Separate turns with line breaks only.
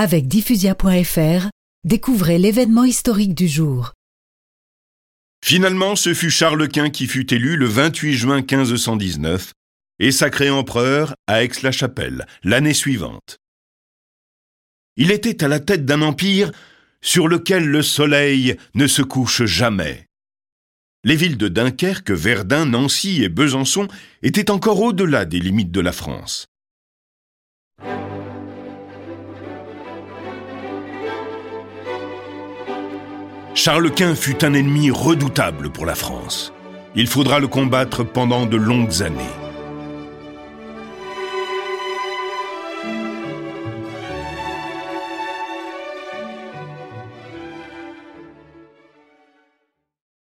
Avec diffusia.fr, découvrez l'événement historique du jour.
Finalement, ce fut Charles Quint qui fut élu le 28 juin 1519 et sacré empereur à Aix-la-Chapelle l'année suivante. Il était à la tête d'un empire sur lequel le soleil ne se couche jamais. Les villes de Dunkerque, Verdun, Nancy et Besançon étaient encore au-delà des limites de la France. Charles Quint fut un ennemi redoutable pour la France. Il faudra le combattre pendant de longues années.